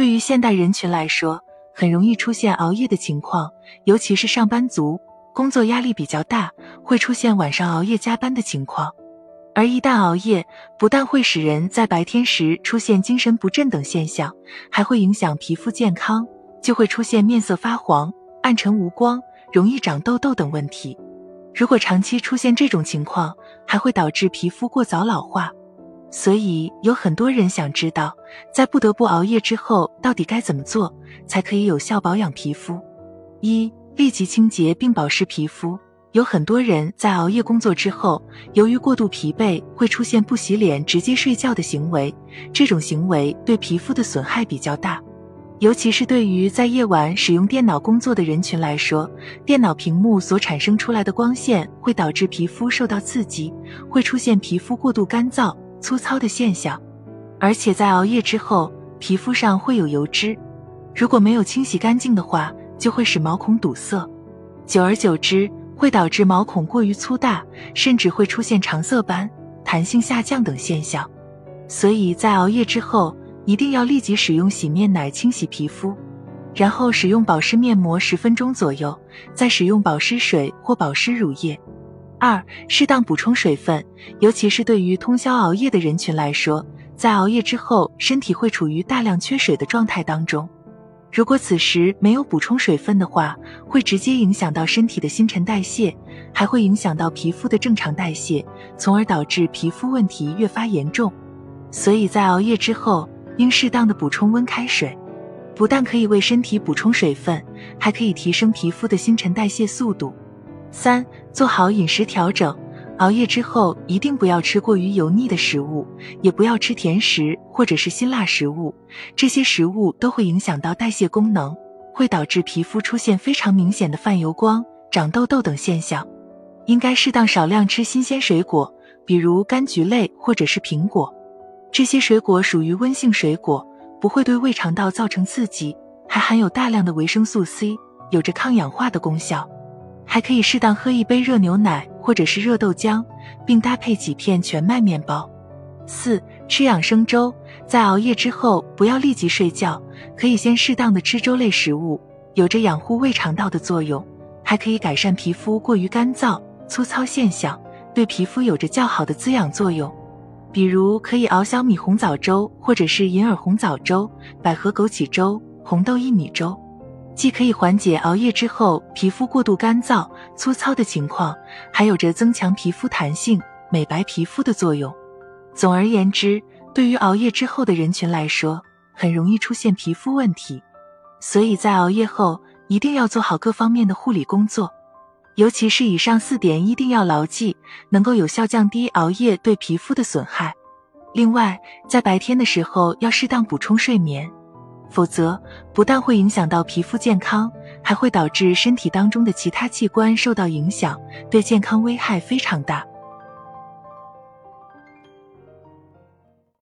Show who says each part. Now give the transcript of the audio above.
Speaker 1: 对于现代人群来说，很容易出现熬夜的情况，尤其是上班族，工作压力比较大，会出现晚上熬夜加班的情况。而一旦熬夜，不但会使人在白天时出现精神不振等现象，还会影响皮肤健康，就会出现面色发黄、暗沉无光、容易长痘痘等问题。如果长期出现这种情况，还会导致皮肤过早老化。所以有很多人想知道，在不得不熬夜之后，到底该怎么做才可以有效保养皮肤？一、立即清洁并保湿皮肤。有很多人在熬夜工作之后，由于过度疲惫，会出现不洗脸直接睡觉的行为。这种行为对皮肤的损害比较大，尤其是对于在夜晚使用电脑工作的人群来说，电脑屏幕所产生出来的光线会导致皮肤受到刺激，会出现皮肤过度干燥。粗糙的现象，而且在熬夜之后，皮肤上会有油脂，如果没有清洗干净的话，就会使毛孔堵塞，久而久之会导致毛孔过于粗大，甚至会出现长色斑、弹性下降等现象。所以在熬夜之后，一定要立即使用洗面奶清洗皮肤，然后使用保湿面膜十分钟左右，再使用保湿水或保湿乳液。二、适当补充水分，尤其是对于通宵熬夜的人群来说，在熬夜之后，身体会处于大量缺水的状态当中。如果此时没有补充水分的话，会直接影响到身体的新陈代谢，还会影响到皮肤的正常代谢，从而导致皮肤问题越发严重。所以在熬夜之后，应适当的补充温开水，不但可以为身体补充水分，还可以提升皮肤的新陈代谢速度。三、做好饮食调整。熬夜之后，一定不要吃过于油腻的食物，也不要吃甜食或者是辛辣食物。这些食物都会影响到代谢功能，会导致皮肤出现非常明显的泛油光、长痘痘等现象。应该适当少量吃新鲜水果，比如柑橘类或者是苹果。这些水果属于温性水果，不会对胃肠道造成刺激，还含有大量的维生素 C，有着抗氧化的功效。还可以适当喝一杯热牛奶或者是热豆浆，并搭配几片全麦面包。四、吃养生粥，在熬夜之后不要立即睡觉，可以先适当的吃粥类食物，有着养护胃肠道的作用，还可以改善皮肤过于干燥、粗糙现象，对皮肤有着较好的滋养作用。比如可以熬小米红枣粥，或者是银耳红枣粥、百合枸杞粥、红豆薏米粥。既可以缓解熬夜之后皮肤过度干燥、粗糙的情况，还有着增强皮肤弹性、美白皮肤的作用。总而言之，对于熬夜之后的人群来说，很容易出现皮肤问题，所以在熬夜后一定要做好各方面的护理工作，尤其是以上四点一定要牢记，能够有效降低熬夜对皮肤的损害。另外，在白天的时候要适当补充睡眠。否则，不但会影响到皮肤健康，还会导致身体当中的其他器官受到影响，对健康危害非常大。